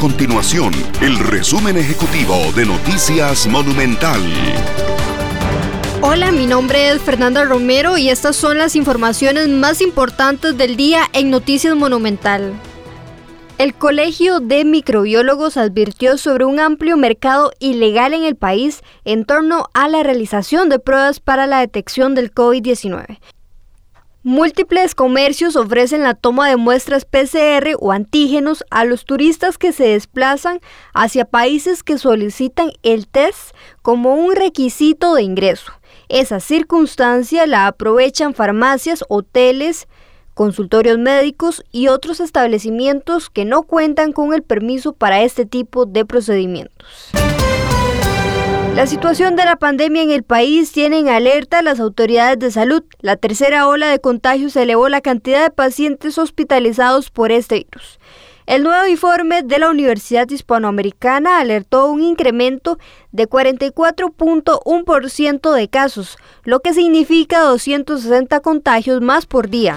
continuación el resumen ejecutivo de Noticias Monumental. Hola, mi nombre es Fernanda Romero y estas son las informaciones más importantes del día en Noticias Monumental. El Colegio de Microbiólogos advirtió sobre un amplio mercado ilegal en el país en torno a la realización de pruebas para la detección del COVID-19. Múltiples comercios ofrecen la toma de muestras PCR o antígenos a los turistas que se desplazan hacia países que solicitan el test como un requisito de ingreso. Esa circunstancia la aprovechan farmacias, hoteles, consultorios médicos y otros establecimientos que no cuentan con el permiso para este tipo de procedimientos. La situación de la pandemia en el país tiene en alerta las autoridades de salud. La tercera ola de contagios elevó la cantidad de pacientes hospitalizados por este virus. El nuevo informe de la Universidad Hispanoamericana alertó un incremento de 44.1% de casos, lo que significa 260 contagios más por día.